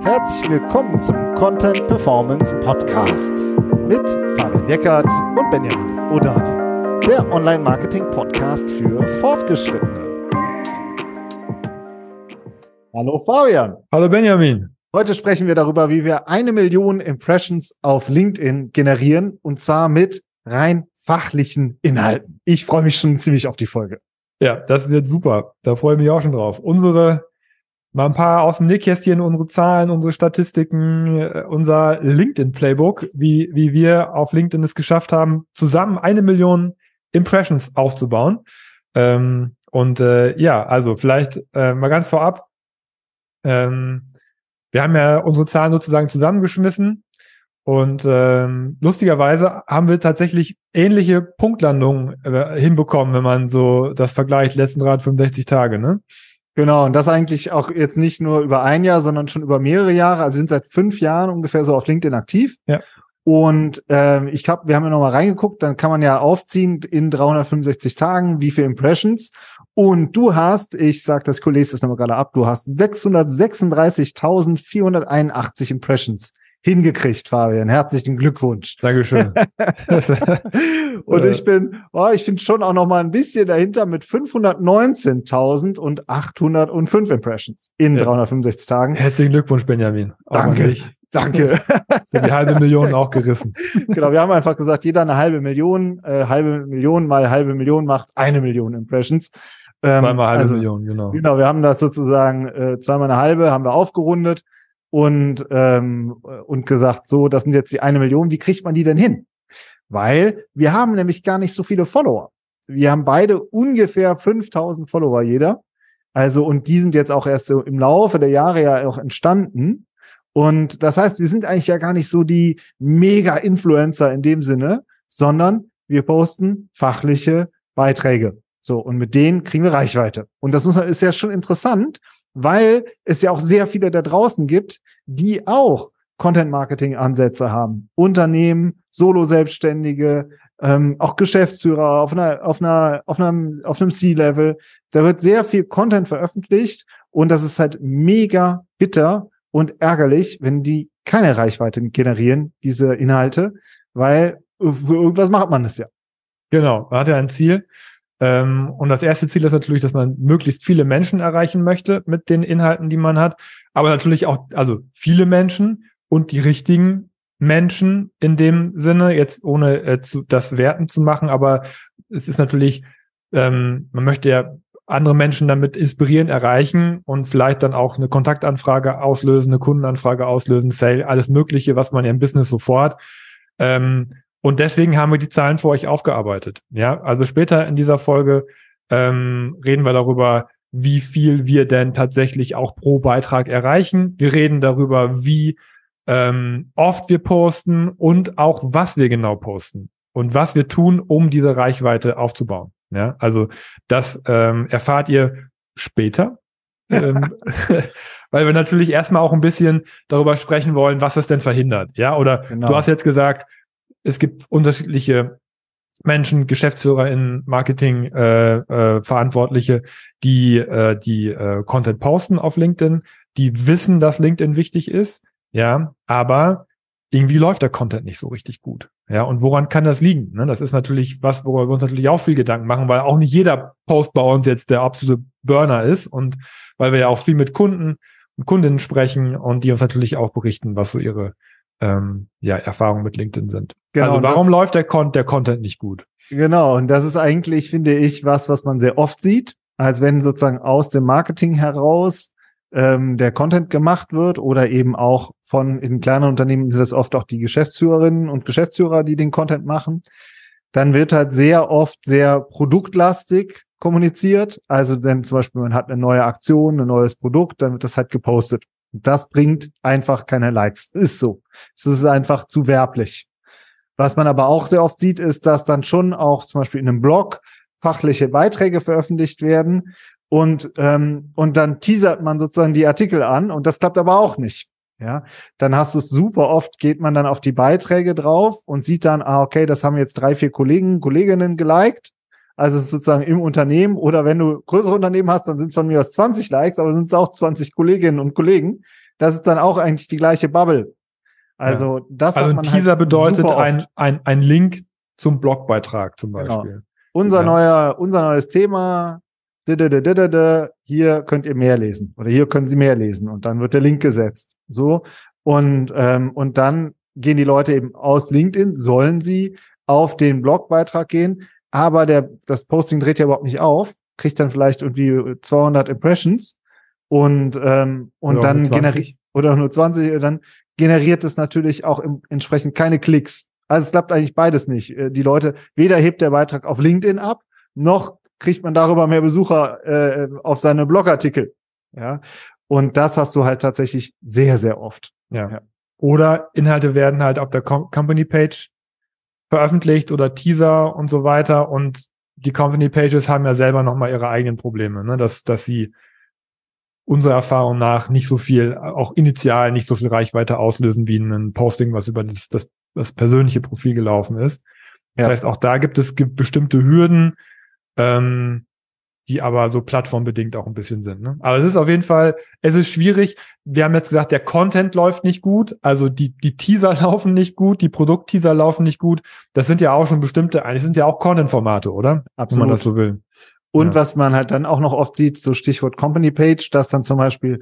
Herzlich willkommen zum Content Performance Podcast mit Fabian Eckert und Benjamin Odani, der Online-Marketing-Podcast für Fortgeschrittene. Hallo Fabian. Hallo Benjamin. Heute sprechen wir darüber, wie wir eine Million Impressions auf LinkedIn generieren und zwar mit rein fachlichen Inhalten. Ich freue mich schon ziemlich auf die Folge. Ja, das wird super. Da freue ich mich auch schon drauf. Unsere, mal ein paar aus dem Nähkästchen, unsere Zahlen, unsere Statistiken, äh, unser LinkedIn-Playbook, wie, wie wir auf LinkedIn es geschafft haben, zusammen eine Million Impressions aufzubauen. Ähm, und äh, ja, also vielleicht äh, mal ganz vorab. Ähm, wir haben ja unsere Zahlen sozusagen zusammengeschmissen und ähm, lustigerweise haben wir tatsächlich ähnliche Punktlandungen äh, hinbekommen, wenn man so das vergleicht, letzten 365 Tage, ne? Genau, und das eigentlich auch jetzt nicht nur über ein Jahr, sondern schon über mehrere Jahre. Also sind seit fünf Jahren ungefähr so auf LinkedIn aktiv. Ja. Und ähm, ich glaube, wir haben ja nochmal reingeguckt, dann kann man ja aufziehen in 365 Tagen, wie viele Impressions. Und du hast, ich sag das, ich lese das nochmal gerade ab, du hast 636.481 Impressions hingekriegt, Fabian. Herzlichen Glückwunsch. Dankeschön. und ich bin, oh, ich finde schon auch noch mal ein bisschen dahinter mit 519.805 Impressions in ja. 365 Tagen. Herzlichen Glückwunsch, Benjamin. Auch Danke. Danke. Sind die halbe Million auch gerissen. genau, wir haben einfach gesagt, jeder eine halbe Million, äh, halbe Million mal halbe Million macht eine Million Impressions. Ähm, zweimal halbe also, Million, genau. Genau, wir haben das sozusagen äh, zweimal eine halbe, haben wir aufgerundet und, ähm, und gesagt, so, das sind jetzt die eine Million, wie kriegt man die denn hin? Weil wir haben nämlich gar nicht so viele Follower. Wir haben beide ungefähr 5000 Follower jeder. Also, und die sind jetzt auch erst so im Laufe der Jahre ja auch entstanden. Und das heißt, wir sind eigentlich ja gar nicht so die Mega-Influencer in dem Sinne, sondern wir posten fachliche Beiträge. So, und mit denen kriegen wir Reichweite. Und das ist ja schon interessant, weil es ja auch sehr viele da draußen gibt, die auch Content-Marketing-Ansätze haben. Unternehmen, Solo-Selbstständige, ähm, auch Geschäftsführer auf einer, auf einer, auf einem, auf einem C-Level. Da wird sehr viel Content veröffentlicht und das ist halt mega bitter, und ärgerlich, wenn die keine Reichweite generieren, diese Inhalte, weil für irgendwas macht man das ja. Genau, man hat ja ein Ziel. Ähm, und das erste Ziel ist natürlich, dass man möglichst viele Menschen erreichen möchte mit den Inhalten, die man hat. Aber natürlich auch, also viele Menschen und die richtigen Menschen in dem Sinne, jetzt ohne äh, zu, das Werten zu machen, aber es ist natürlich, ähm, man möchte ja andere Menschen damit inspirieren, erreichen und vielleicht dann auch eine Kontaktanfrage auslösen, eine Kundenanfrage auslösen, Sale, alles Mögliche, was man im Business sofort. Ähm, und deswegen haben wir die Zahlen für euch aufgearbeitet. Ja, also später in dieser Folge ähm, reden wir darüber, wie viel wir denn tatsächlich auch pro Beitrag erreichen. Wir reden darüber, wie ähm, oft wir posten und auch was wir genau posten und was wir tun, um diese Reichweite aufzubauen. Ja, also das ähm, erfahrt ihr später. ähm, weil wir natürlich erstmal auch ein bisschen darüber sprechen wollen, was es denn verhindert. Ja, oder genau. du hast jetzt gesagt, es gibt unterschiedliche Menschen, Geschäftsführer in Marketing, äh, äh, Verantwortliche, die äh, die äh, Content posten auf LinkedIn, die wissen, dass LinkedIn wichtig ist, ja, aber irgendwie läuft der Content nicht so richtig gut. Ja, und woran kann das liegen? Ne, das ist natürlich was, worüber wir uns natürlich auch viel Gedanken machen, weil auch nicht jeder Post bei uns jetzt der absolute Burner ist und weil wir ja auch viel mit Kunden und Kundinnen sprechen und die uns natürlich auch berichten, was so ihre ähm, ja, Erfahrungen mit LinkedIn sind. Genau, also warum das, läuft der, Con der Content nicht gut? Genau, und das ist eigentlich, finde ich, was, was man sehr oft sieht, als wenn sozusagen aus dem Marketing heraus ähm, der Content gemacht wird oder eben auch von in kleinen Unternehmen ist es oft auch die Geschäftsführerinnen und Geschäftsführer, die den Content machen. Dann wird halt sehr oft sehr produktlastig kommuniziert. Also wenn zum Beispiel man hat eine neue Aktion, ein neues Produkt, dann wird das halt gepostet. Das bringt einfach keine Likes. Ist so. Es ist einfach zu werblich. Was man aber auch sehr oft sieht, ist, dass dann schon auch zum Beispiel in einem Blog fachliche Beiträge veröffentlicht werden und, ähm, und dann teasert man sozusagen die Artikel an und das klappt aber auch nicht. Ja, dann hast du es super oft, geht man dann auf die Beiträge drauf und sieht dann, ah, okay, das haben jetzt drei, vier Kollegen, Kolleginnen geliked, Also sozusagen im Unternehmen oder wenn du größere Unternehmen hast, dann sind es von mir aus 20 Likes, aber sind es auch 20 Kolleginnen und Kollegen. Das ist dann auch eigentlich die gleiche Bubble. Also ja. das also ein halt Teaser halt bedeutet ein, ein, ein Link zum Blogbeitrag zum genau. Beispiel. Genau. Unser ja. neuer, unser neues Thema, hier könnt ihr mehr lesen oder hier können Sie mehr lesen und dann wird der Link gesetzt. So und ähm, und dann gehen die Leute eben aus LinkedIn, sollen sie auf den Blogbeitrag gehen, aber der das Posting dreht ja überhaupt nicht auf, kriegt dann vielleicht irgendwie 200 Impressions und ähm, und oder dann generiert oder nur 20 dann generiert es natürlich auch im, entsprechend keine Klicks. Also es klappt eigentlich beides nicht. Äh, die Leute, weder hebt der Beitrag auf LinkedIn ab, noch kriegt man darüber mehr Besucher äh, auf seine Blogartikel. Ja. Und das hast du halt tatsächlich sehr, sehr oft. Ja. ja. Oder Inhalte werden halt auf der Com Company Page veröffentlicht oder Teaser und so weiter. Und die Company Pages haben ja selber nochmal ihre eigenen Probleme, ne? dass, dass sie unserer Erfahrung nach nicht so viel, auch initial nicht so viel Reichweite auslösen wie ein Posting, was über das, das, das persönliche Profil gelaufen ist. Das ja. heißt, auch da gibt es gibt bestimmte Hürden, ähm, die aber so plattformbedingt auch ein bisschen sind. Ne? Aber es ist auf jeden Fall, es ist schwierig. Wir haben jetzt gesagt, der Content läuft nicht gut, also die, die Teaser laufen nicht gut, die Produktteaser laufen nicht gut. Das sind ja auch schon bestimmte, eigentlich sind ja auch Content-Formate, oder? Absolut. Wenn man das so will. Und ja. was man halt dann auch noch oft sieht, so Stichwort Company Page, dass dann zum Beispiel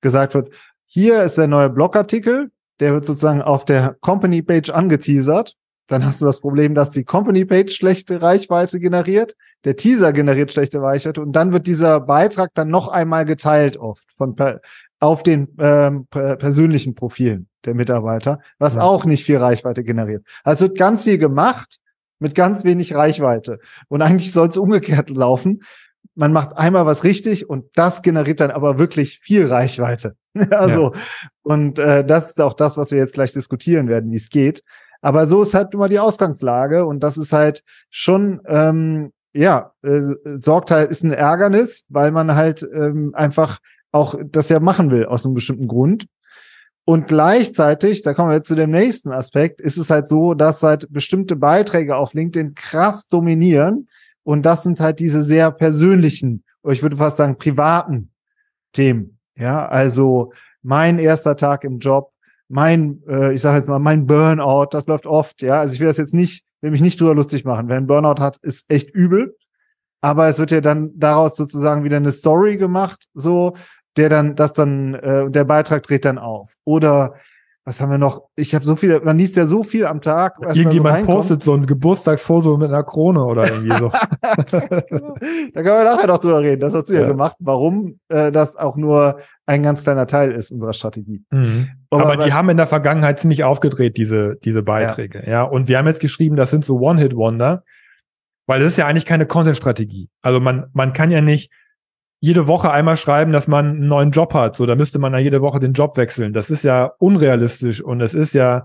gesagt wird, hier ist der neue Blogartikel, der wird sozusagen auf der Company Page angeteasert. Dann hast du das Problem, dass die Company Page schlechte Reichweite generiert, der Teaser generiert schlechte Reichweite und dann wird dieser Beitrag dann noch einmal geteilt oft von auf den ähm, persönlichen Profilen der Mitarbeiter, was ja. auch nicht viel Reichweite generiert. Also es wird ganz viel gemacht, mit ganz wenig Reichweite. Und eigentlich soll es umgekehrt laufen. Man macht einmal was richtig und das generiert dann aber wirklich viel Reichweite. also, ja. und äh, das ist auch das, was wir jetzt gleich diskutieren werden, wie es geht. Aber so ist halt immer die Ausgangslage und das ist halt schon, ähm, ja, äh, sorgt halt, ist ein Ärgernis, weil man halt ähm, einfach auch das ja machen will aus einem bestimmten Grund. Und gleichzeitig, da kommen wir jetzt zu dem nächsten Aspekt, ist es halt so, dass halt bestimmte Beiträge auf LinkedIn krass dominieren. Und das sind halt diese sehr persönlichen, oder ich würde fast sagen privaten Themen. Ja, also mein erster Tag im Job, mein, äh, ich sage jetzt mal, mein Burnout, das läuft oft. Ja, also ich will das jetzt nicht, will mich nicht drüber lustig machen. Wer ein Burnout hat, ist echt übel. Aber es wird ja dann daraus sozusagen wieder eine Story gemacht, so der dann, das dann, äh, der Beitrag dreht dann auf. Oder was haben wir noch? Ich habe so viel, man liest ja so viel am Tag. Irgendjemand so postet so ein Geburtstagsfoto mit einer Krone oder irgendwie so. da können wir nachher noch drüber reden. Das hast du ja, ja gemacht, warum äh, das auch nur ein ganz kleiner Teil ist unserer Strategie. Mhm. Aber, Aber die haben in der Vergangenheit ziemlich aufgedreht, diese, diese Beiträge. Ja. ja. Und wir haben jetzt geschrieben, das sind so One-Hit-Wonder, weil das ist ja eigentlich keine Content-Strategie. Also man, man kann ja nicht jede Woche einmal schreiben, dass man einen neuen Job hat. So, da müsste man ja jede Woche den Job wechseln. Das ist ja unrealistisch und es ist ja,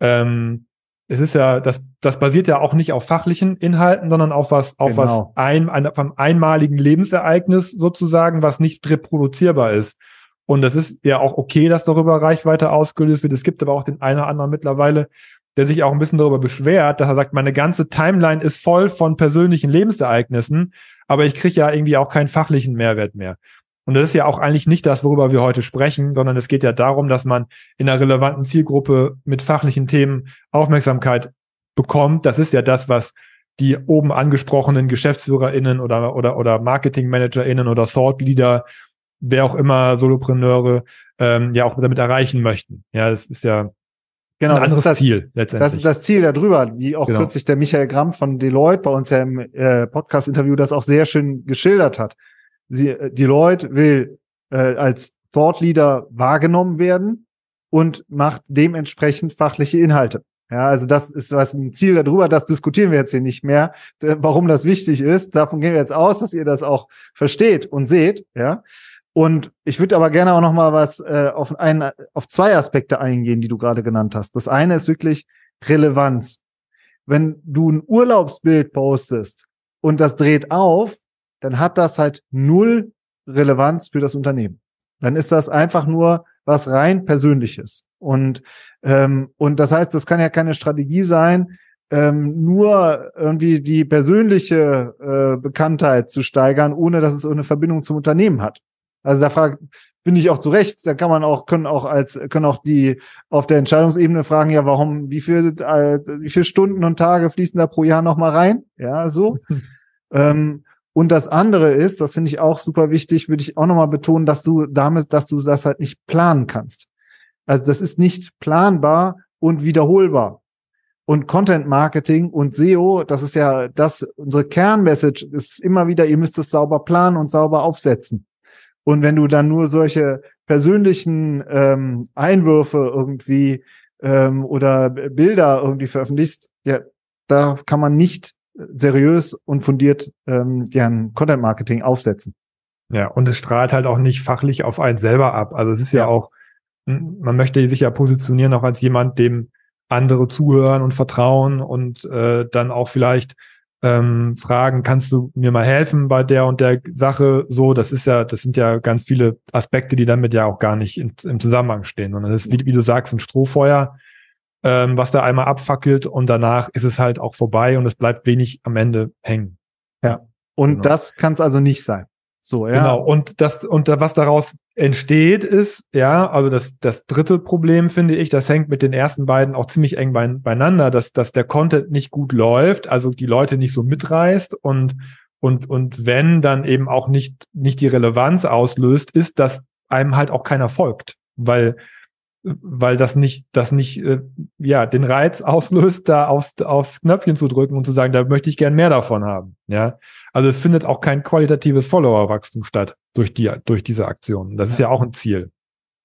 ähm, es ist ja, das, das basiert ja auch nicht auf fachlichen Inhalten, sondern auf was, auf genau. was ein, ein, auf einem einmaligen Lebensereignis sozusagen, was nicht reproduzierbar ist. Und das ist ja auch okay, dass darüber Reichweite ausgelöst wird. Es gibt aber auch den einen oder anderen mittlerweile, der sich auch ein bisschen darüber beschwert, dass er sagt, meine ganze Timeline ist voll von persönlichen Lebensereignissen, aber ich kriege ja irgendwie auch keinen fachlichen Mehrwert mehr. Und das ist ja auch eigentlich nicht das, worüber wir heute sprechen, sondern es geht ja darum, dass man in einer relevanten Zielgruppe mit fachlichen Themen Aufmerksamkeit bekommt. Das ist ja das, was die oben angesprochenen GeschäftsführerInnen oder, oder, oder MarketingmanagerInnen oder Thought wer auch immer, Solopreneure, ähm, ja auch damit erreichen möchten. Ja, das ist ja Genau, ein anderes das, Ziel letztendlich. Das ist das Ziel darüber, wie auch genau. kürzlich der Michael Gramm von Deloitte bei uns ja im äh, Podcast-Interview das auch sehr schön geschildert hat. Sie, äh, Deloitte will äh, als Thought Leader wahrgenommen werden und macht dementsprechend fachliche Inhalte. Ja, also das ist was ein Ziel darüber, das diskutieren wir jetzt hier nicht mehr, warum das wichtig ist. Davon gehen wir jetzt aus, dass ihr das auch versteht und seht, ja. Und ich würde aber gerne auch noch mal was äh, auf ein, auf zwei Aspekte eingehen, die du gerade genannt hast. Das eine ist wirklich Relevanz. Wenn du ein Urlaubsbild postest und das dreht auf, dann hat das halt null Relevanz für das Unternehmen. Dann ist das einfach nur was rein Persönliches. Und ähm, und das heißt, das kann ja keine Strategie sein, ähm, nur irgendwie die persönliche äh, Bekanntheit zu steigern, ohne dass es eine Verbindung zum Unternehmen hat. Also da fragt, finde ich auch zu Recht, da kann man auch, können auch als, können auch die auf der Entscheidungsebene fragen, ja, warum, wie viel, äh, wie viele Stunden und Tage fließen da pro Jahr nochmal rein? Ja, so. ähm, und das andere ist, das finde ich auch super wichtig, würde ich auch nochmal betonen, dass du damit, dass du das halt nicht planen kannst. Also das ist nicht planbar und wiederholbar. Und Content Marketing und SEO, das ist ja das, unsere Kernmessage ist immer wieder, ihr müsst es sauber planen und sauber aufsetzen. Und wenn du dann nur solche persönlichen ähm, Einwürfe irgendwie ähm, oder Bilder irgendwie veröffentlichst, ja, da kann man nicht seriös und fundiert ähm, gern Content Marketing aufsetzen. Ja, und es strahlt halt auch nicht fachlich auf einen selber ab. Also es ist ja, ja auch, man möchte sich ja positionieren auch als jemand, dem andere zuhören und vertrauen und äh, dann auch vielleicht ähm, fragen, kannst du mir mal helfen bei der und der Sache? So, das ist ja, das sind ja ganz viele Aspekte, die damit ja auch gar nicht in, im Zusammenhang stehen, sondern das ist, wie, wie du sagst, ein Strohfeuer, ähm, was da einmal abfackelt und danach ist es halt auch vorbei und es bleibt wenig am Ende hängen. Ja. Und genau. das kann es also nicht sein. So, ja. Genau. Und das, und was daraus entsteht, ist, ja, also das, das dritte Problem finde ich, das hängt mit den ersten beiden auch ziemlich eng beieinander, dass, dass der Content nicht gut läuft, also die Leute nicht so mitreißt und, und, und wenn dann eben auch nicht, nicht die Relevanz auslöst, ist, dass einem halt auch keiner folgt, weil weil das nicht, das nicht, äh, ja, den Reiz auslöst, da aufs, aufs Knöpfchen zu drücken und zu sagen, da möchte ich gern mehr davon haben. Ja, also es findet auch kein qualitatives Followerwachstum statt durch die, durch diese Aktion. Das ist ja auch ein Ziel.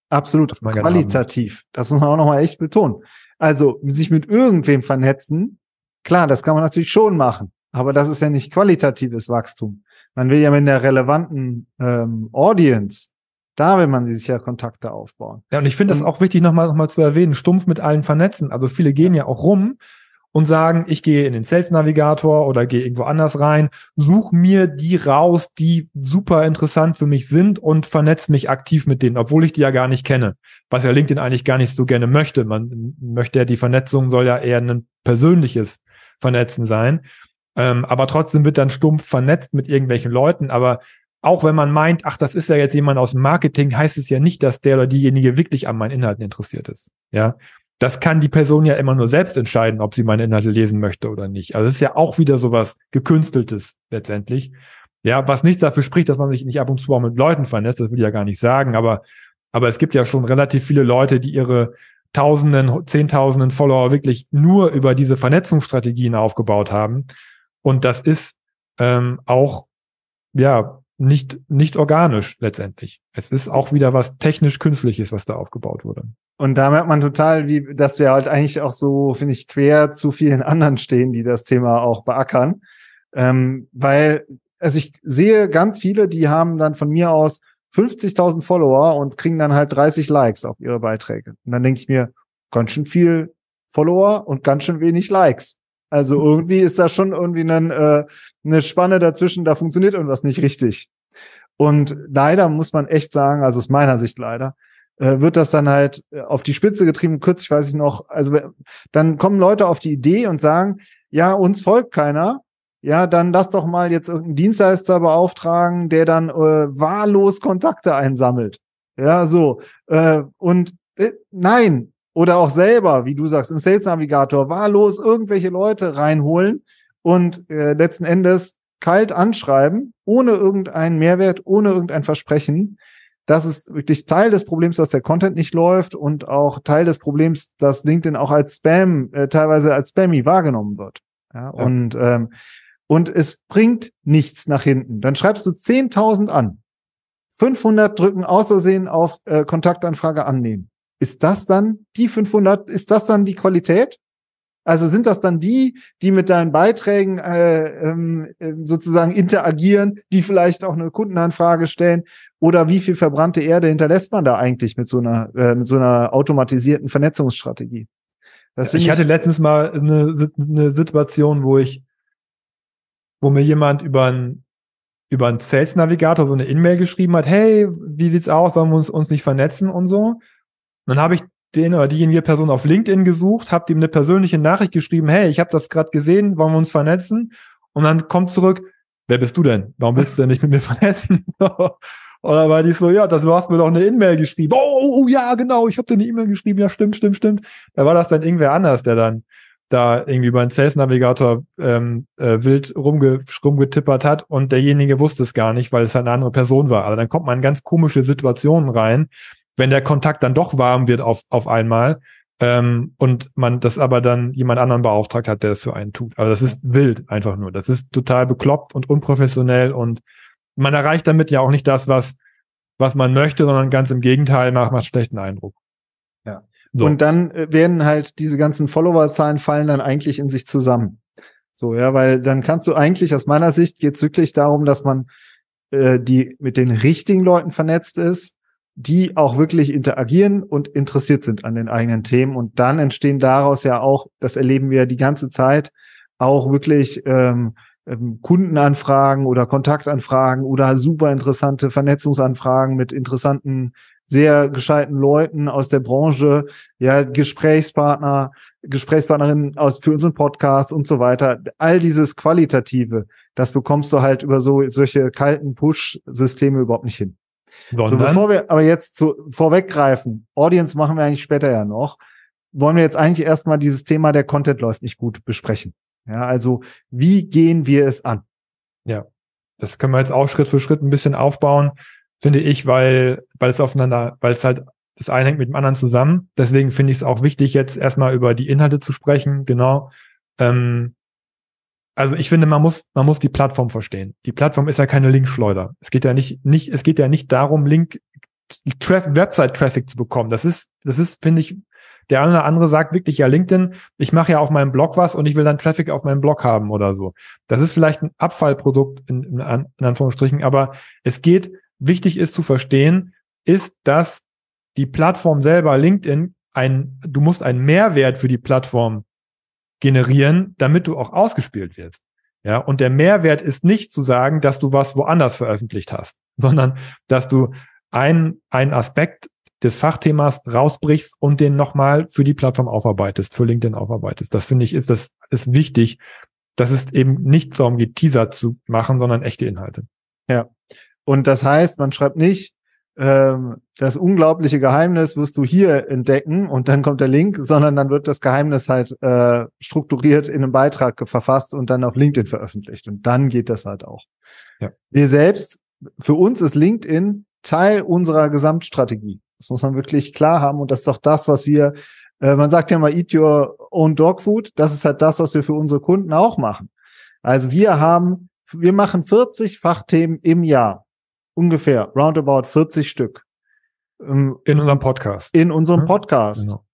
Absolut. Qualitativ. Das muss man auch nochmal echt betonen. Also, sich mit irgendwem vernetzen, klar, das kann man natürlich schon machen. Aber das ist ja nicht qualitatives Wachstum. Man will ja mit der relevanten ähm, Audience da will man sich ja Kontakte aufbauen. Ja, und ich finde das auch wichtig, nochmal noch mal zu erwähnen, stumpf mit allen vernetzen. Also viele gehen ja auch rum und sagen, ich gehe in den Sales Navigator oder gehe irgendwo anders rein, such mir die raus, die super interessant für mich sind und vernetz mich aktiv mit denen, obwohl ich die ja gar nicht kenne. Was ja LinkedIn eigentlich gar nicht so gerne möchte. Man möchte ja, die Vernetzung soll ja eher ein persönliches Vernetzen sein. Ähm, aber trotzdem wird dann stumpf vernetzt mit irgendwelchen Leuten. Aber auch wenn man meint, ach, das ist ja jetzt jemand aus dem Marketing, heißt es ja nicht, dass der oder diejenige wirklich an meinen Inhalten interessiert ist. Ja. Das kann die Person ja immer nur selbst entscheiden, ob sie meine Inhalte lesen möchte oder nicht. Also es ist ja auch wieder sowas gekünsteltes letztendlich. Ja, was nichts dafür spricht, dass man sich nicht ab und zu auch mit Leuten vernetzt, das will ich ja gar nicht sagen, aber, aber es gibt ja schon relativ viele Leute, die ihre Tausenden, Zehntausenden Follower wirklich nur über diese Vernetzungsstrategien aufgebaut haben. Und das ist ähm, auch, ja, nicht, nicht organisch letztendlich. Es ist auch wieder was technisch künstliches, was da aufgebaut wurde. Und da merkt man total, wie, dass wir halt eigentlich auch so, finde ich, quer zu vielen anderen stehen, die das Thema auch beackern. Ähm, weil, also ich sehe ganz viele, die haben dann von mir aus 50.000 Follower und kriegen dann halt 30 Likes auf ihre Beiträge. Und dann denke ich mir, ganz schön viel Follower und ganz schön wenig Likes. Also irgendwie ist da schon irgendwie ein, äh, eine Spanne dazwischen, da funktioniert irgendwas nicht richtig. Und leider muss man echt sagen, also aus meiner Sicht leider, äh, wird das dann halt äh, auf die Spitze getrieben. Kürzlich weiß ich noch, also dann kommen Leute auf die Idee und sagen, ja, uns folgt keiner. Ja, dann lass doch mal jetzt irgendeinen Dienstleister beauftragen, der dann äh, wahllos Kontakte einsammelt. Ja, so. Äh, und äh, nein, oder auch selber, wie du sagst, im Sales Navigator wahllos irgendwelche Leute reinholen und äh, letzten Endes kalt anschreiben, ohne irgendeinen Mehrwert, ohne irgendein Versprechen. Das ist wirklich Teil des Problems, dass der Content nicht läuft und auch Teil des Problems, dass LinkedIn auch als Spam, äh, teilweise als Spammy wahrgenommen wird. Ja, ja. Und, ähm, und es bringt nichts nach hinten. Dann schreibst du 10.000 an. 500 drücken außersehen auf äh, Kontaktanfrage annehmen. Ist das dann die 500? Ist das dann die Qualität? Also sind das dann die, die mit deinen Beiträgen äh, ähm, ähm, sozusagen interagieren, die vielleicht auch eine Kundenanfrage stellen? Oder wie viel verbrannte Erde hinterlässt man da eigentlich mit so einer äh, mit so einer automatisierten Vernetzungsstrategie? ich, ich hatte letztens mal eine, eine Situation, wo ich, wo mir jemand über ein über einen Sales Navigator so eine E-Mail geschrieben hat, hey, wie sieht's aus, wollen wir uns, uns nicht vernetzen und so? Dann habe ich den oder diejenige Person auf LinkedIn gesucht, habt ihm eine persönliche Nachricht geschrieben, hey, ich habe das gerade gesehen, wollen wir uns vernetzen? Und dann kommt zurück, wer bist du denn? Warum willst du denn nicht mit mir vernetzen? Oder war die so, ja, das, hast mir doch eine E-Mail geschrieben. Oh, oh, oh, ja, genau, ich habe dir eine E-Mail geschrieben. Ja, stimmt, stimmt, stimmt. Da war das dann irgendwer anders, der dann da irgendwie einen Sales Navigator ähm, äh, wild rumge rumgetippert hat und derjenige wusste es gar nicht, weil es eine andere Person war. Also dann kommt man in ganz komische Situationen rein, wenn der Kontakt dann doch warm wird auf, auf einmal ähm, und man das aber dann jemand anderen beauftragt hat, der das für einen tut. Also das ist wild einfach nur. Das ist total bekloppt und unprofessionell und man erreicht damit ja auch nicht das, was, was man möchte, sondern ganz im Gegenteil macht man schlechten Eindruck. Ja. So. Und dann äh, werden halt diese ganzen Followerzahlen fallen dann eigentlich in sich zusammen. So, ja, weil dann kannst du eigentlich aus meiner Sicht geht es wirklich darum, dass man äh, die mit den richtigen Leuten vernetzt ist, die auch wirklich interagieren und interessiert sind an den eigenen Themen. Und dann entstehen daraus ja auch, das erleben wir die ganze Zeit, auch wirklich ähm, ähm Kundenanfragen oder Kontaktanfragen oder super interessante Vernetzungsanfragen mit interessanten sehr gescheiten Leuten aus der Branche, ja, Gesprächspartner, Gesprächspartnerinnen aus für unseren Podcast und so weiter. All dieses Qualitative, das bekommst du halt über so solche kalten Push-Systeme überhaupt nicht hin. So, bevor wir aber jetzt zu, vorweggreifen, Audience machen wir eigentlich später ja noch, wollen wir jetzt eigentlich erstmal dieses Thema, der Content läuft nicht gut, besprechen. Ja, also wie gehen wir es an? Ja, das können wir jetzt auch Schritt für Schritt ein bisschen aufbauen finde ich, weil, weil es aufeinander, weil es halt das eine hängt mit dem anderen zusammen. Deswegen finde ich es auch wichtig, jetzt erstmal über die Inhalte zu sprechen, genau. Ähm, also ich finde, man muss, man muss die Plattform verstehen. Die Plattform ist ja keine Linkschleuder. Es geht ja nicht, nicht, es geht ja nicht darum, Link, Website-Traffic zu bekommen. Das ist, das ist, finde ich, der eine oder andere sagt wirklich, ja, LinkedIn, ich mache ja auf meinem Blog was und ich will dann Traffic auf meinem Blog haben oder so. Das ist vielleicht ein Abfallprodukt in, in, in Anführungsstrichen, aber es geht wichtig ist zu verstehen, ist, dass die Plattform selber, LinkedIn, ein, du musst einen Mehrwert für die Plattform generieren, damit du auch ausgespielt wirst. Ja, und der Mehrwert ist nicht zu sagen, dass du was woanders veröffentlicht hast, sondern dass du einen, einen Aspekt des Fachthemas rausbrichst und den nochmal für die Plattform aufarbeitest, für LinkedIn aufarbeitest. Das finde ich, ist das, ist wichtig, dass es eben nicht darum geht, Teaser zu machen, sondern echte Inhalte. Ja, und das heißt, man schreibt nicht, das unglaubliche Geheimnis wirst du hier entdecken und dann kommt der Link, sondern dann wird das Geheimnis halt äh, strukturiert in einem Beitrag verfasst und dann auf LinkedIn veröffentlicht. Und dann geht das halt auch. Ja. Wir selbst, für uns ist LinkedIn Teil unserer Gesamtstrategie. Das muss man wirklich klar haben. Und das ist doch das, was wir, äh, man sagt ja mal, eat your own dog food. Das ist halt das, was wir für unsere Kunden auch machen. Also wir haben, wir machen 40 Fachthemen im Jahr ungefähr roundabout 40 Stück. Ähm, in unserem Podcast. In unserem Podcast. Genau.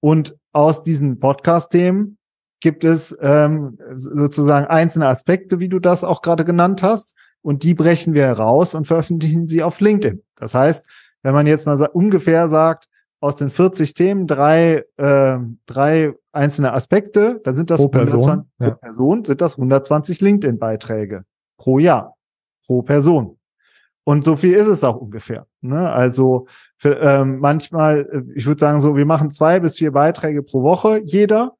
Und aus diesen Podcast-Themen gibt es ähm, sozusagen einzelne Aspekte, wie du das auch gerade genannt hast. Und die brechen wir heraus und veröffentlichen sie auf LinkedIn. Das heißt, wenn man jetzt mal sa ungefähr sagt, aus den 40 Themen drei, äh, drei einzelne Aspekte, dann sind das pro Person, 120, ja. pro Person sind das 120 LinkedIn-Beiträge pro Jahr, pro Person. Und so viel ist es auch ungefähr. Ne? Also für, ähm, manchmal, äh, ich würde sagen so, wir machen zwei bis vier Beiträge pro Woche, jeder,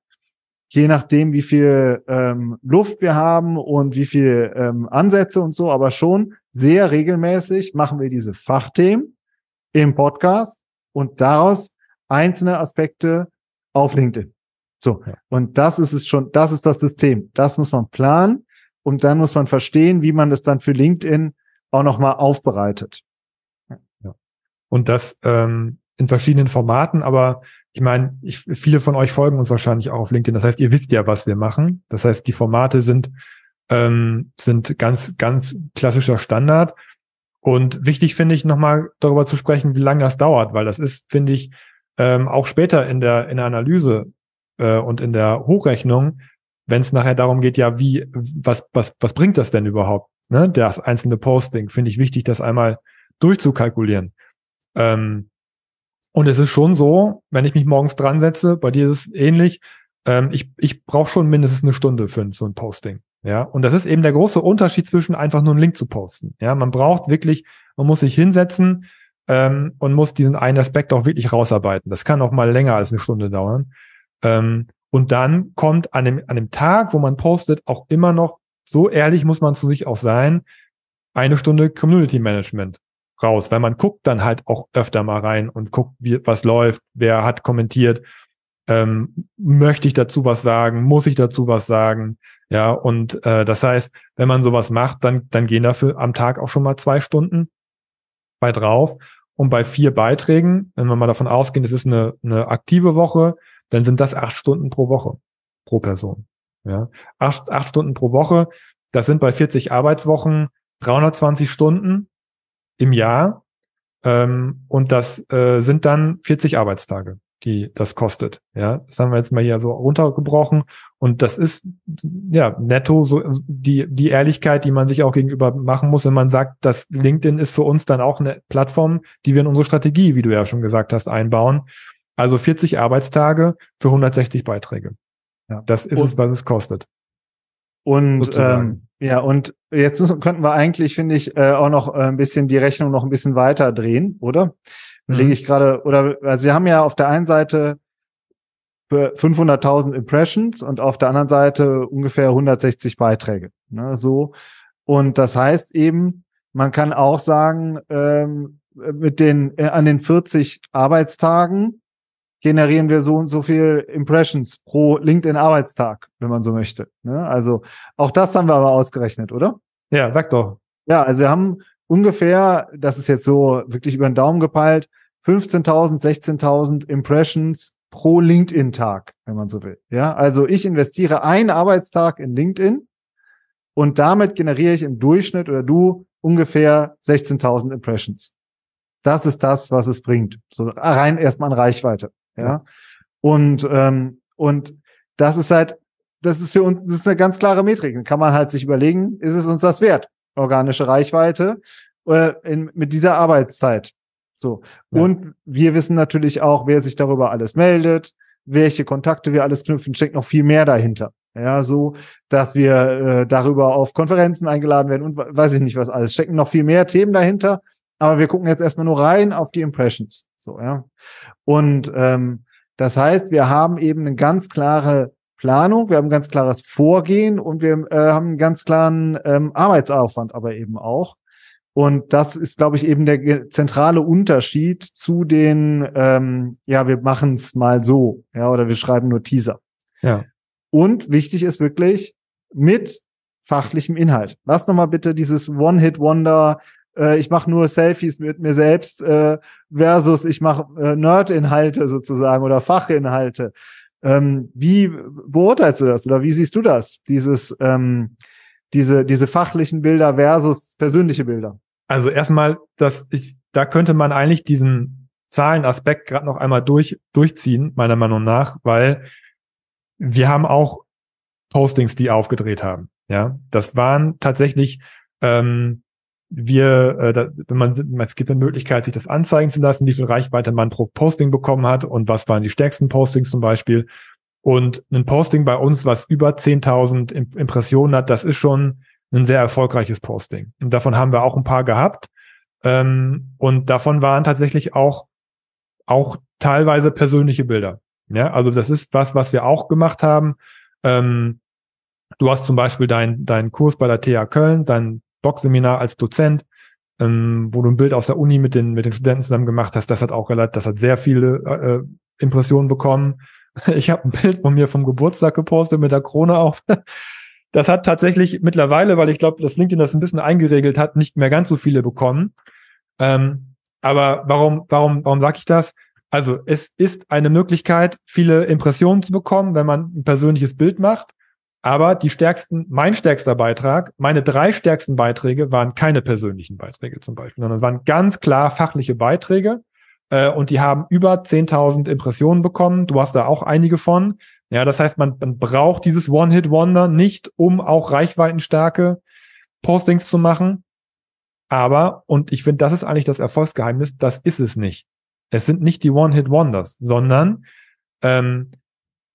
je nachdem, wie viel ähm, Luft wir haben und wie viel ähm, Ansätze und so, aber schon sehr regelmäßig machen wir diese Fachthemen im Podcast und daraus einzelne Aspekte auf LinkedIn. So. Und das ist es schon, das ist das System. Das muss man planen und dann muss man verstehen, wie man das dann für LinkedIn auch nochmal aufbereitet. Ja. Und das ähm, in verschiedenen Formaten, aber ich meine, ich, viele von euch folgen uns wahrscheinlich auch auf LinkedIn. Das heißt, ihr wisst ja, was wir machen. Das heißt, die Formate sind, ähm, sind ganz, ganz klassischer Standard. Und wichtig finde ich nochmal darüber zu sprechen, wie lange das dauert, weil das ist, finde ich, ähm, auch später in der, in der Analyse äh, und in der Hochrechnung, wenn es nachher darum geht, ja, wie, was, was, was bringt das denn überhaupt? Ne, das einzelne Posting, finde ich wichtig, das einmal durchzukalkulieren. Ähm, und es ist schon so, wenn ich mich morgens dran setze, bei dir ist es ähnlich, ähm, ich, ich brauche schon mindestens eine Stunde für so ein Posting. Ja, und das ist eben der große Unterschied zwischen einfach nur einen Link zu posten. Ja, man braucht wirklich, man muss sich hinsetzen, ähm, und muss diesen einen Aspekt auch wirklich rausarbeiten. Das kann auch mal länger als eine Stunde dauern. Ähm, und dann kommt an dem, an dem Tag, wo man postet, auch immer noch, so ehrlich muss man zu sich auch sein, eine Stunde Community Management raus, weil man guckt dann halt auch öfter mal rein und guckt, wie, was läuft, wer hat kommentiert, ähm, möchte ich dazu was sagen, muss ich dazu was sagen, ja, und äh, das heißt, wenn man sowas macht, dann, dann gehen dafür am Tag auch schon mal zwei Stunden bei drauf. Und bei vier Beiträgen, wenn wir mal davon ausgehen, es ist eine, eine aktive Woche, dann sind das acht Stunden pro Woche, pro Person. Ja, acht, acht Stunden pro Woche, das sind bei 40 Arbeitswochen 320 Stunden im Jahr. Ähm, und das äh, sind dann 40 Arbeitstage die das kostet. Ja, das haben wir jetzt mal hier so runtergebrochen. Und das ist ja netto so die, die Ehrlichkeit, die man sich auch gegenüber machen muss, wenn man sagt, dass LinkedIn ist für uns dann auch eine Plattform, die wir in unsere Strategie, wie du ja schon gesagt hast, einbauen. Also 40 Arbeitstage für 160 Beiträge. Ja. Das ist und, es, was es kostet. Und ähm, ja, und jetzt könnten wir eigentlich, finde ich, äh, auch noch äh, ein bisschen die Rechnung noch ein bisschen weiter drehen, oder? Mhm. Lege ich gerade, oder, also wir haben ja auf der einen Seite für 500.000 Impressions und auf der anderen Seite ungefähr 160 Beiträge. Ne, so. Und das heißt eben, man kann auch sagen, ähm, mit den, äh, an den 40 Arbeitstagen generieren wir so und so viel Impressions pro LinkedIn-Arbeitstag, wenn man so möchte. Ne? Also auch das haben wir aber ausgerechnet, oder? Ja, sag doch. Ja, also wir haben ungefähr, das ist jetzt so wirklich über den Daumen gepeilt, 15.000, 16.000 Impressions pro LinkedIn-Tag, wenn man so will. Ja, also ich investiere einen Arbeitstag in LinkedIn und damit generiere ich im Durchschnitt oder du ungefähr 16.000 Impressions. Das ist das, was es bringt. So rein erstmal an Reichweite. Ja. Und, ähm, und das ist halt, das ist für uns, das ist eine ganz klare Metrik. Dann kann man halt sich überlegen, ist es uns das wert? organische Reichweite äh, in, mit dieser Arbeitszeit. So. Ja. Und wir wissen natürlich auch, wer sich darüber alles meldet, welche Kontakte wir alles knüpfen, steckt noch viel mehr dahinter. Ja, so, dass wir äh, darüber auf Konferenzen eingeladen werden und weiß ich nicht was alles. Stecken noch viel mehr Themen dahinter, aber wir gucken jetzt erstmal nur rein auf die Impressions. So, ja. Und ähm, das heißt, wir haben eben eine ganz klare Planung, wir haben ein ganz klares Vorgehen und wir äh, haben einen ganz klaren ähm, Arbeitsaufwand aber eben auch. Und das ist, glaube ich, eben der zentrale Unterschied zu den, ähm, ja, wir machen es mal so, ja, oder wir schreiben nur Teaser. Ja. Und wichtig ist wirklich mit fachlichem Inhalt. Lass noch mal bitte dieses One-Hit-Wonder, äh, ich mache nur Selfies mit mir selbst äh, versus ich mache äh, Nerd-Inhalte sozusagen oder Fachinhalte. Ähm, wie beurteilst du das oder wie siehst du das? Dieses, ähm, diese, diese fachlichen Bilder versus persönliche Bilder? Also erstmal, dass ich, da könnte man eigentlich diesen Zahlenaspekt gerade noch einmal durch, durchziehen, meiner Meinung nach, weil wir haben auch Postings, die aufgedreht haben. Ja, das waren tatsächlich ähm, wir, äh, da, wenn man, es gibt eine Möglichkeit, sich das anzeigen zu lassen, wie viel Reichweite man pro Posting bekommen hat und was waren die stärksten Postings zum Beispiel. Und ein Posting bei uns, was über 10.000 Impressionen hat, das ist schon ein sehr erfolgreiches Posting. Und davon haben wir auch ein paar gehabt. Ähm, und davon waren tatsächlich auch, auch teilweise persönliche Bilder. Ja, also das ist was, was wir auch gemacht haben. Ähm, du hast zum Beispiel deinen dein Kurs bei der TH Köln, dein Doc-Seminar als Dozent, ähm, wo du ein Bild aus der Uni mit den, mit den Studenten zusammen gemacht hast. Das hat auch relativ, das hat sehr viele äh, Impressionen bekommen. Ich habe ein Bild von mir vom Geburtstag gepostet mit der Krone auf. Das hat tatsächlich mittlerweile, weil ich glaube, dass LinkedIn das ein bisschen eingeregelt hat, nicht mehr ganz so viele bekommen. Ähm, aber warum, warum, warum sage ich das? Also es ist eine Möglichkeit, viele Impressionen zu bekommen, wenn man ein persönliches Bild macht. Aber die stärksten, mein stärkster Beitrag, meine drei stärksten Beiträge waren keine persönlichen Beiträge zum Beispiel, sondern waren ganz klar fachliche Beiträge. Äh, und die haben über 10.000 Impressionen bekommen. Du hast da auch einige von. Ja, das heißt, man, man braucht dieses One-Hit-Wonder nicht, um auch reichweitenstarke Postings zu machen. Aber, und ich finde, das ist eigentlich das Erfolgsgeheimnis, das ist es nicht. Es sind nicht die One-Hit-Wonders, sondern ähm,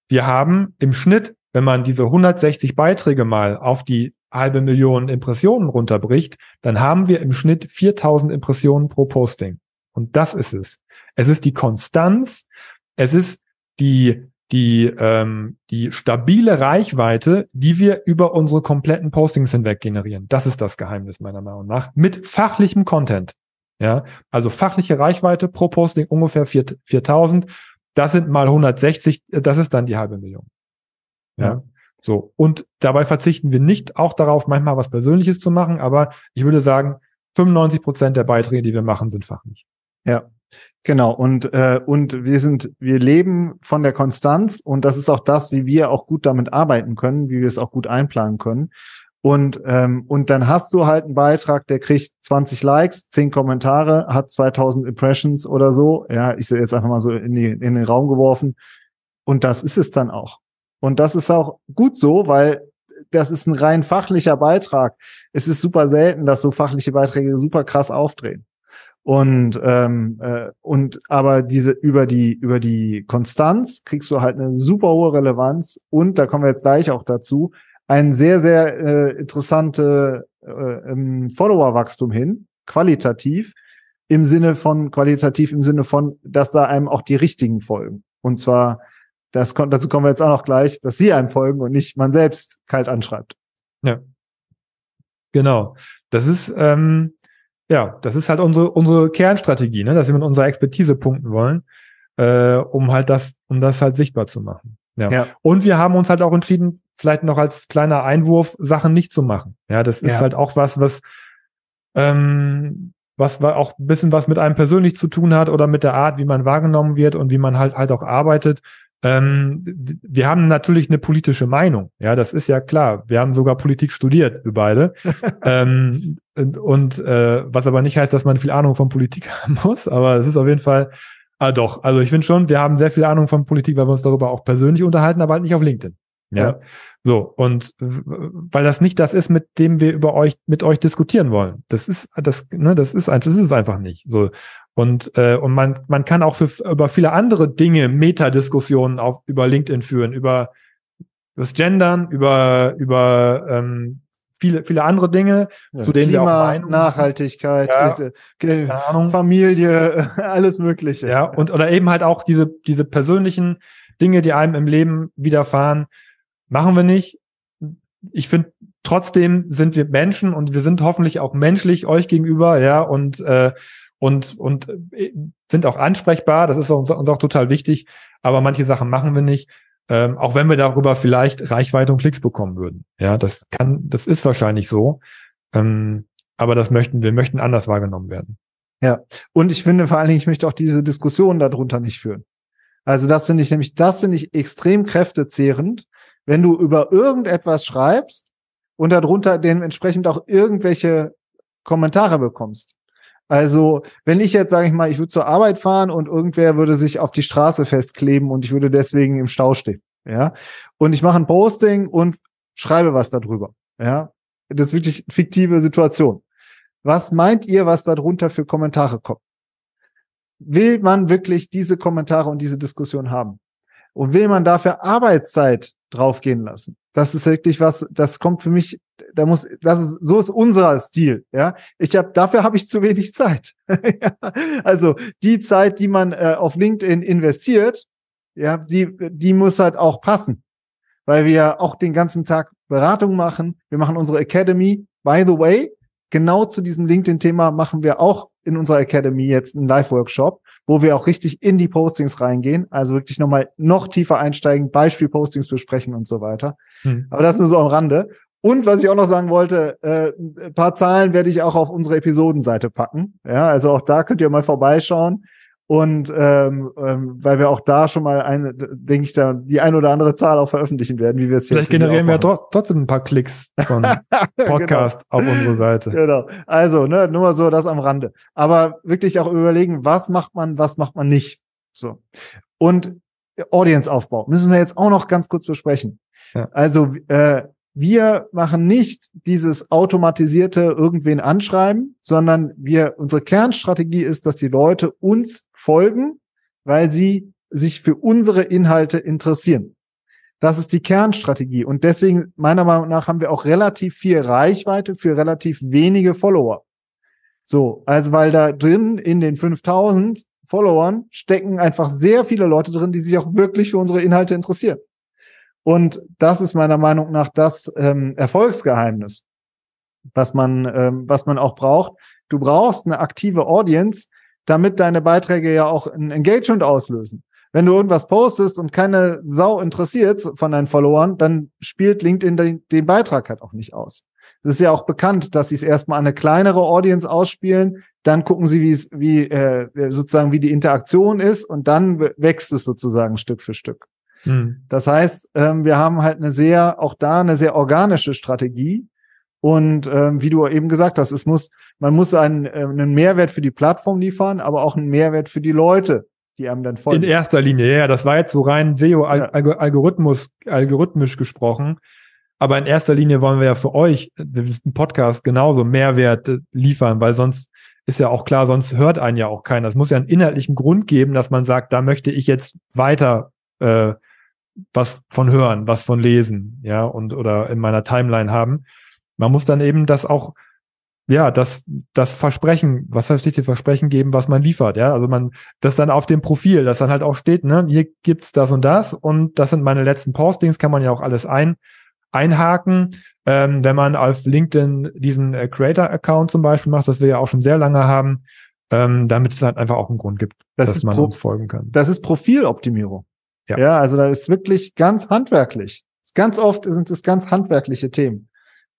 wir haben im Schnitt wenn man diese 160 Beiträge mal auf die halbe Million Impressionen runterbricht, dann haben wir im Schnitt 4000 Impressionen pro Posting. Und das ist es. Es ist die Konstanz, es ist die, die, ähm, die stabile Reichweite, die wir über unsere kompletten Postings hinweg generieren. Das ist das Geheimnis meiner Meinung nach. Mit fachlichem Content. Ja, also fachliche Reichweite pro Posting ungefähr 4000. Das sind mal 160, das ist dann die halbe Million. Ja. So. Und dabei verzichten wir nicht auch darauf, manchmal was Persönliches zu machen, aber ich würde sagen, 95 Prozent der Beiträge, die wir machen, sind fachlich. Ja. Genau, und, äh, und wir sind, wir leben von der Konstanz und das ist auch das, wie wir auch gut damit arbeiten können, wie wir es auch gut einplanen können. Und, ähm, und dann hast du halt einen Beitrag, der kriegt 20 Likes, 10 Kommentare, hat 2000 Impressions oder so. Ja, ich sehe jetzt einfach mal so in, die, in den Raum geworfen. Und das ist es dann auch. Und das ist auch gut so, weil das ist ein rein fachlicher Beitrag. Es ist super selten, dass so fachliche Beiträge super krass aufdrehen. Und ähm, äh, und aber diese über die über die Konstanz kriegst du halt eine super hohe Relevanz und da kommen wir jetzt gleich auch dazu ein sehr sehr äh, interessante äh, ähm, Followerwachstum hin qualitativ im Sinne von qualitativ im Sinne von dass da einem auch die richtigen folgen und zwar das kommt, dazu kommen wir jetzt auch noch gleich, dass sie einem folgen und nicht man selbst kalt anschreibt. Ja. Genau. Das ist, ähm, ja, das ist halt unsere, unsere Kernstrategie, ne? dass wir mit unserer Expertise punkten wollen, äh, um halt das, um das halt sichtbar zu machen. Ja. ja. Und wir haben uns halt auch entschieden, vielleicht noch als kleiner Einwurf, Sachen nicht zu machen. Ja, das ist ja. halt auch was, was, ähm, was auch ein bisschen was mit einem persönlich zu tun hat oder mit der Art, wie man wahrgenommen wird und wie man halt halt auch arbeitet. Ähm, wir haben natürlich eine politische Meinung. Ja, das ist ja klar. Wir haben sogar Politik studiert, wir beide. ähm, und und äh, was aber nicht heißt, dass man viel Ahnung von Politik haben muss, aber es ist auf jeden Fall, ah doch, also ich finde schon, wir haben sehr viel Ahnung von Politik, weil wir uns darüber auch persönlich unterhalten, aber halt nicht auf LinkedIn. Ja. ja. So, und weil das nicht das ist, mit dem wir über euch, mit euch diskutieren wollen. Das ist, das, ne, das ist, das ist es einfach nicht. So. Und, äh, und man, man kann auch für, über viele andere Dinge Metadiskussionen auf, über LinkedIn führen, über das Gendern, über, über ähm, viele, viele andere Dinge, ja, zu denen Klima, wir auch Meinung Nachhaltigkeit, ja, diese, Familie, alles Mögliche. Ja, und oder eben halt auch diese, diese persönlichen Dinge, die einem im Leben widerfahren, machen wir nicht. Ich finde, trotzdem sind wir Menschen und wir sind hoffentlich auch menschlich euch gegenüber, ja, und äh, und, und äh, sind auch ansprechbar. Das ist uns, uns auch total wichtig. Aber manche Sachen machen wir nicht. Ähm, auch wenn wir darüber vielleicht Reichweite und Klicks bekommen würden. Ja, das kann, das ist wahrscheinlich so. Ähm, aber das möchten wir möchten anders wahrgenommen werden. Ja, und ich finde vor allen Dingen, ich möchte auch diese Diskussion darunter nicht führen. Also das finde ich nämlich, das finde ich extrem kräftezehrend, wenn du über irgendetwas schreibst und darunter dementsprechend auch irgendwelche Kommentare bekommst. Also, wenn ich jetzt, sage ich mal, ich würde zur Arbeit fahren und irgendwer würde sich auf die Straße festkleben und ich würde deswegen im Stau stehen, ja, und ich mache ein Posting und schreibe was darüber, ja, das ist wirklich fiktive Situation. Was meint ihr, was darunter für Kommentare kommen? Will man wirklich diese Kommentare und diese Diskussion haben? Und will man dafür Arbeitszeit draufgehen lassen? Das ist wirklich was, das kommt für mich, da muss, das ist, so ist unser Stil, ja. Ich habe, dafür habe ich zu wenig Zeit. also die Zeit, die man äh, auf LinkedIn investiert, ja, die, die muss halt auch passen, weil wir auch den ganzen Tag Beratung machen. Wir machen unsere Academy. By the way, genau zu diesem LinkedIn-Thema machen wir auch in unserer Academy jetzt einen Live-Workshop wo wir auch richtig in die Postings reingehen, also wirklich nochmal noch tiefer einsteigen, Beispiel-Postings besprechen und so weiter. Hm. Aber das nur so am Rande. Und was ich auch noch sagen wollte, äh, ein paar Zahlen werde ich auch auf unsere Episodenseite packen. Ja, also auch da könnt ihr mal vorbeischauen. Und ähm, ähm, weil wir auch da schon mal eine, denke ich, da die ein oder andere Zahl auch veröffentlichen werden, wie wir es jetzt Vielleicht generieren wir ja trotzdem ein paar Klicks von. Podcast genau. auf unsere Seite. Genau. Also, ne, nur mal so das am Rande. Aber wirklich auch überlegen, was macht man, was macht man nicht. So. Und Audience-Aufbau müssen wir jetzt auch noch ganz kurz besprechen. Ja. Also äh, wir machen nicht dieses automatisierte irgendwen anschreiben, sondern wir, unsere Kernstrategie ist, dass die Leute uns folgen, weil sie sich für unsere Inhalte interessieren. Das ist die Kernstrategie. Und deswegen, meiner Meinung nach, haben wir auch relativ viel Reichweite für relativ wenige Follower. So, also weil da drin in den 5000 Followern stecken einfach sehr viele Leute drin, die sich auch wirklich für unsere Inhalte interessieren. Und das ist meiner Meinung nach das ähm, Erfolgsgeheimnis, was man, ähm, was man auch braucht. Du brauchst eine aktive Audience, damit deine Beiträge ja auch ein Engagement auslösen. Wenn du irgendwas postest und keine Sau interessiert von deinen Followern, dann spielt LinkedIn den, den Beitrag halt auch nicht aus. Es ist ja auch bekannt, dass sie es erstmal an eine kleinere Audience ausspielen, dann gucken sie, wie es, wie äh, sozusagen wie die Interaktion ist und dann wächst es sozusagen Stück für Stück. Mhm. Das heißt, ähm, wir haben halt eine sehr, auch da eine sehr organische Strategie. Und ähm, wie du eben gesagt hast, es muss, man muss einen, äh, einen Mehrwert für die Plattform liefern, aber auch einen Mehrwert für die Leute, die einem dann folgen. In erster Linie, ja, das war jetzt so rein SEO ja. Algorithmus, algorithmisch gesprochen. Aber in erster Linie wollen wir ja für euch, ein Podcast, genauso Mehrwert äh, liefern, weil sonst ist ja auch klar, sonst hört einen ja auch keiner. Es muss ja einen inhaltlichen Grund geben, dass man sagt, da möchte ich jetzt weiter äh, was von hören, was von lesen, ja, und oder in meiner Timeline haben. Man muss dann eben das auch, ja, das, das Versprechen, was heißt die Versprechen geben, was man liefert, ja. Also man, das dann auf dem Profil, das dann halt auch steht, ne, hier gibt's das und das und das sind meine letzten Postings, kann man ja auch alles ein, einhaken. Ähm, wenn man auf LinkedIn diesen äh, Creator-Account zum Beispiel macht, das wir ja auch schon sehr lange haben, ähm, damit es halt einfach auch einen Grund gibt, das dass man uns folgen kann. Das ist Profiloptimierung. Ja. ja, also da ist wirklich ganz handwerklich. Ganz oft sind es ganz handwerkliche Themen.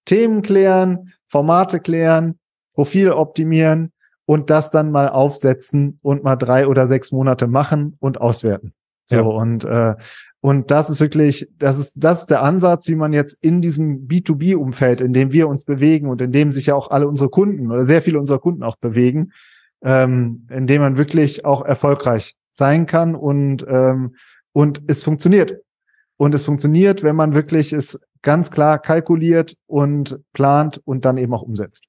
Themen klären, Formate klären, Profil optimieren und das dann mal aufsetzen und mal drei oder sechs Monate machen und auswerten. So ja. und äh, und das ist wirklich, das ist das ist der Ansatz, wie man jetzt in diesem B2B-Umfeld, in dem wir uns bewegen und in dem sich ja auch alle unsere Kunden oder sehr viele unserer Kunden auch bewegen, ähm, in dem man wirklich auch erfolgreich sein kann und ähm, und es funktioniert. Und es funktioniert, wenn man wirklich es ganz klar kalkuliert und plant und dann eben auch umsetzt.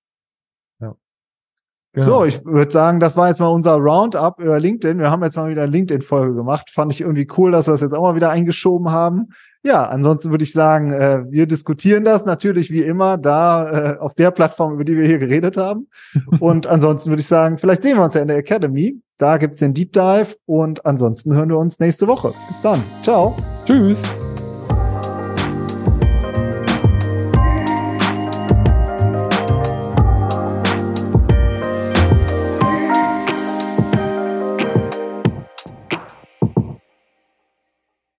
Genau. So, ich würde sagen, das war jetzt mal unser Roundup über LinkedIn. Wir haben jetzt mal wieder eine LinkedIn-Folge gemacht. Fand ich irgendwie cool, dass wir das jetzt auch mal wieder eingeschoben haben. Ja, ansonsten würde ich sagen, äh, wir diskutieren das natürlich wie immer da äh, auf der Plattform, über die wir hier geredet haben. und ansonsten würde ich sagen, vielleicht sehen wir uns ja in der Academy. Da gibt's den Deep Dive und ansonsten hören wir uns nächste Woche. Bis dann. Ciao. Tschüss.